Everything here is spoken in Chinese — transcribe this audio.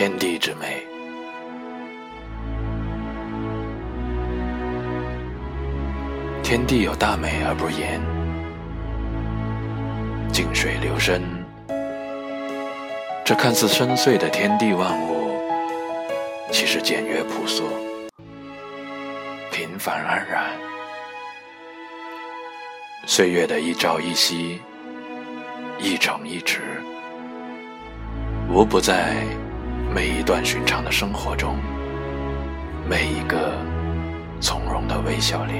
天地之美。天地有大美而不言，静水流深。这看似深邃的天地万物，其实简约朴素，平凡安然。岁月的一朝一夕，一城一池，无不在每一段寻常的生活中，每一个从容的微笑里。